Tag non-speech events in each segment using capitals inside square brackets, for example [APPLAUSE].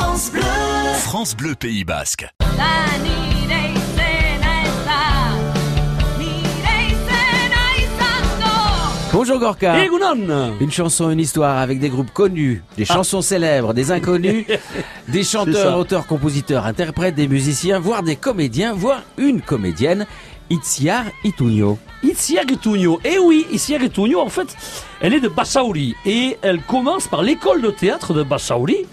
France Bleu. France Bleu Pays Basque. Bonjour Gorka. Egunon Une chanson, une histoire avec des groupes connus, des chansons célèbres, des inconnus, [LAUGHS] des chanteurs, auteurs, compositeurs, interprètes, des musiciens, voire des comédiens, voire une comédienne, Itziar Itugno. Itziar Getugno. Et oui, Itziar Getugno, en fait, elle est de Bassaouli. Et elle commence par l'école de théâtre de Bassaouli.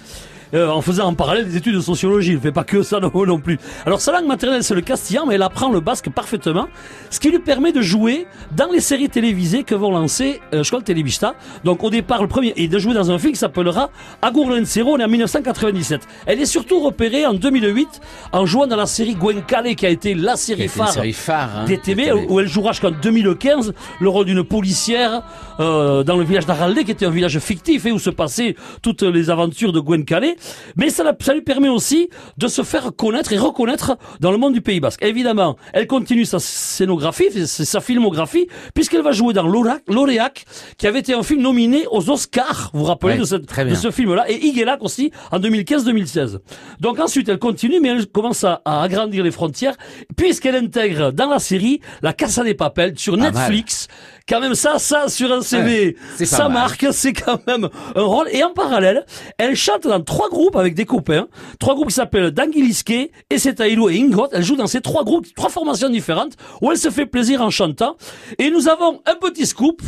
Euh, en faisant en parallèle des études de sociologie, elle ne fait pas que ça [LAUGHS] non, non plus. Alors sa langue maternelle c'est le castillan, mais elle apprend le basque parfaitement, ce qui lui permet de jouer dans les séries télévisées que vont lancer euh, Scola Telebista. Donc au départ le premier, et de jouer dans un film qui s'appellera Agur Lencero, on est en 1997. Elle est surtout repérée en 2008 en jouant dans la série Gwencale qui a été la série phare série phare, hein, DTV, DTV. où elle jouera jusqu'en 2015 le rôle d'une policière euh, dans le village d'Araldé, qui était un village fictif et où se passaient toutes les aventures de Gwen Calais. Mais ça, lui permet aussi de se faire connaître et reconnaître dans le monde du Pays Basque. Évidemment, elle continue sa scénographie, sa filmographie, puisqu'elle va jouer dans L'Oréac, qui avait été un film nominé aux Oscars, vous vous rappelez Ouais, de, cette- ce film-là, et Iguelac aussi en 2015-2016. Donc ensuite, elle continue, mais elle commence à, à agrandir les frontières, puisqu'elle intègre dans la série la Casa des Papel sur mal. Quand même ça, ça sur un CV, Ouais, ça marque, c'est quand même un rôle. Et en parallèle, elle chante dans trois groupes avec des copains, trois groupes qui s'appellent Danguiliske, Esetailo et Ingot. Elle joue dans ces trois groupes, trois formations différentes, où elle se fait plaisir en chantant. Et nous avons un petit scoop.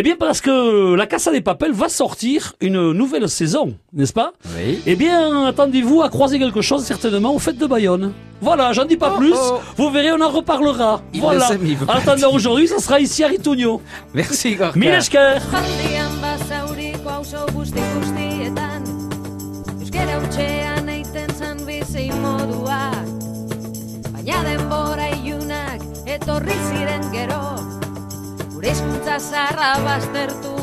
Eh bien, parce que la Casa des Papel va sortir une nouvelle saison, n'est-ce pas? Oui. Eh bien, attendez-vous à croiser quelque chose certainement aux fêtes de Bayonne. Voilà, j'en dis pas plus. oh. Vous verrez, on en reparlera. Il voilà. en attendant aujourd'hui, ça sera ici à Ritugno. Merci Gorka. Mille esker. Jaldian basauriko auzo guzti guztietan Euskera utxean eiten zan bizi modua Baina denbora ilunak etorri ziren gero Hezkuntza zarra baztertu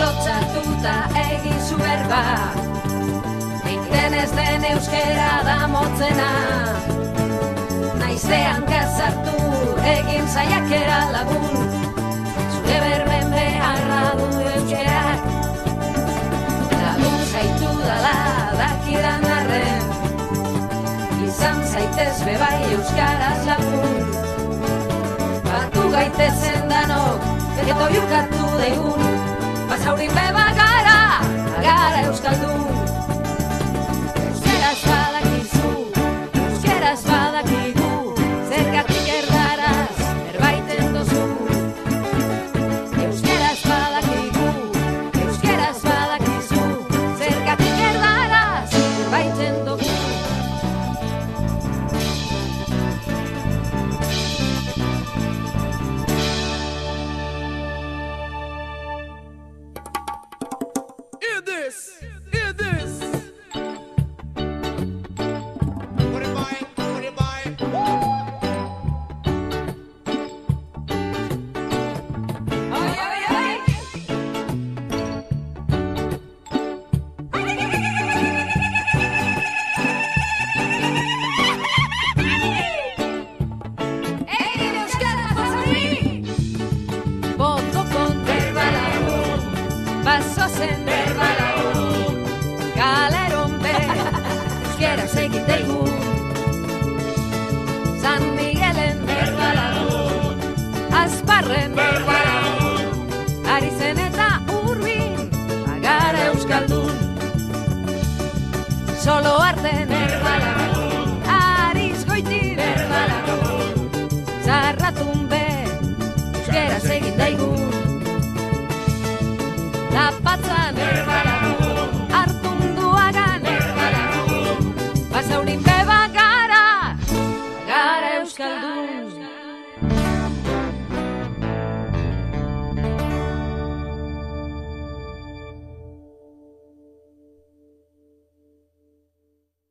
lotzatuta egin zu berba. Eiten ez den euskera da motzena. Naizean gazartu egin zaiakera lagun. Zure berben beharra du euskerak. Lagun zaitu dala dakidan arren. Izan zaitez bebai euskaraz lagun. Batu gaitezen danok, eto jukatu deigun basauri be bagara, gara euskaldun. solo arden Berbala Ariz goiti Berbala Zarratun be Euskera segit daigu. Tapatza